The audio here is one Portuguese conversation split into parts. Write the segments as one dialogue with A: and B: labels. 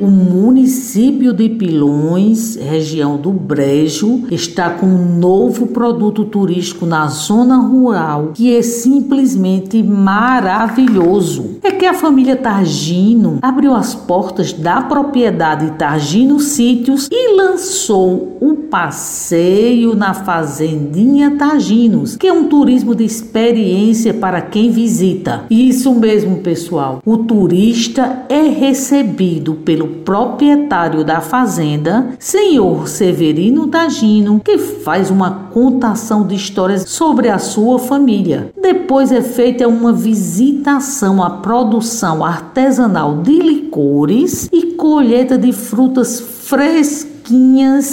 A: O município de Pilões, região do Brejo, está com um novo produto turístico na zona rural que é simplesmente maravilhoso. É que a família Targino abriu as portas da propriedade Targino Sítios e lançou o passeio na Fazendinha Targinos, que é um turismo de experiência para quem visita. Isso mesmo, pessoal. O turista é recebido pelo proprietário da fazenda, senhor Severino Tagino, que faz uma contação de histórias sobre a sua família. Depois é feita uma visitação à produção artesanal de licores e colheita de frutas frescas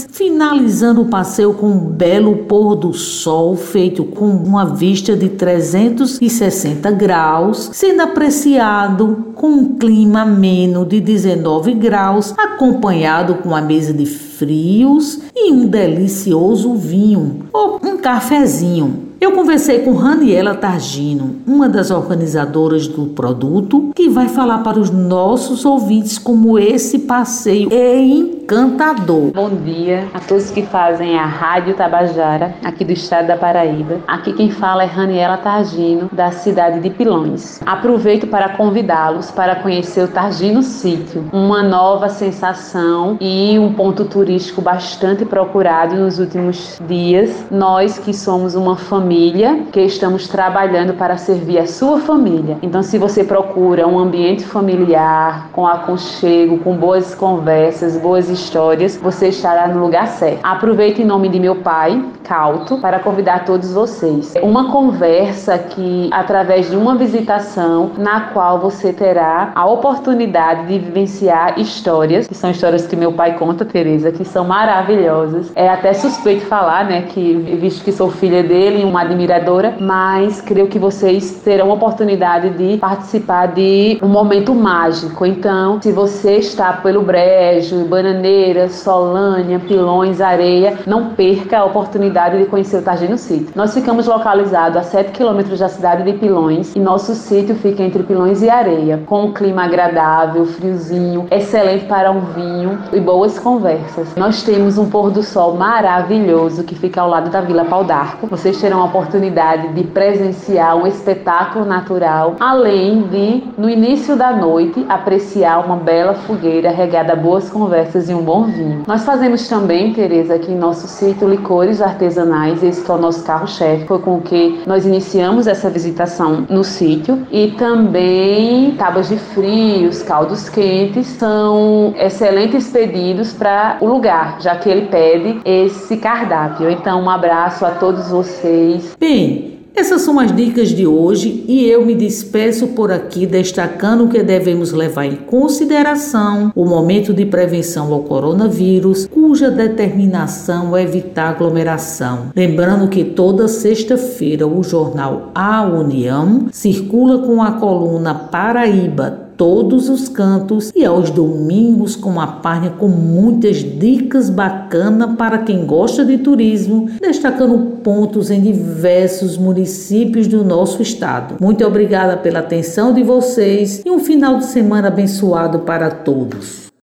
A: finalizando o passeio com um belo pôr do sol feito com uma vista de 360 graus, sendo apreciado com um clima ameno de 19 graus, acompanhado com uma mesa de frios e um delicioso vinho ou um cafezinho. Eu conversei com Raniela Targino, uma das organizadoras do produto, que vai falar para os nossos ouvintes como esse passeio é encantador.
B: Bom dia a todos que fazem a Rádio Tabajara, aqui do estado da Paraíba. Aqui quem fala é Raniela Targino, da cidade de Pilões. Aproveito para convidá-los para conhecer o Targino Sítio, uma nova sensação e um ponto turístico bastante procurado nos últimos dias. Nós que somos uma família que estamos trabalhando para servir a sua família. Então, se você procura um ambiente familiar, com aconchego, com boas conversas, boas histórias, você estará no lugar certo. Aproveito em nome de meu pai, Cauto, para convidar todos vocês. Uma conversa que, através de uma visitação, na qual você terá a oportunidade de vivenciar histórias, que são histórias que meu pai conta, Tereza, que são maravilhosas. É até suspeito falar, né, que visto que sou filha dele, uma admiradora, mas creio que vocês terão a oportunidade de participar de um momento mágico. Então, se você está pelo Brejo, Bananeira, Solânia, Pilões, Areia, não perca a oportunidade de conhecer o Targino Sítio. Nós ficamos localizados a 7 quilômetros da cidade de Pilões e nosso sítio fica entre Pilões e Areia, com um clima agradável, friozinho, excelente para um vinho e boas conversas. Nós temos um pôr do sol maravilhoso que fica ao lado da Vila Pau d'Arco. Vocês terão a oportunidade de presenciar um espetáculo natural, além de, no início da noite, apreciar uma bela fogueira regada a boas conversas e um bom vinho. Nós fazemos também, Tereza, aqui em nosso sítio licores artesanais, esse é o nosso carro-chefe, foi com que nós iniciamos essa visitação no sítio, e também tábuas de frios, caldos quentes, são excelentes pedidos para o lugar, já que ele pede esse cardápio. Então, um abraço a todos vocês.
A: Bem, essas são as dicas de hoje e eu me despeço por aqui destacando que devemos levar em consideração o momento de prevenção ao coronavírus, cuja determinação é evitar aglomeração. Lembrando que toda sexta-feira o jornal A União circula com a coluna Paraíba todos os cantos e aos domingos com uma página com muitas dicas bacanas para quem gosta de turismo, destacando pontos em diversos municípios do nosso estado. Muito obrigada pela atenção de vocês e um final de semana abençoado para todos.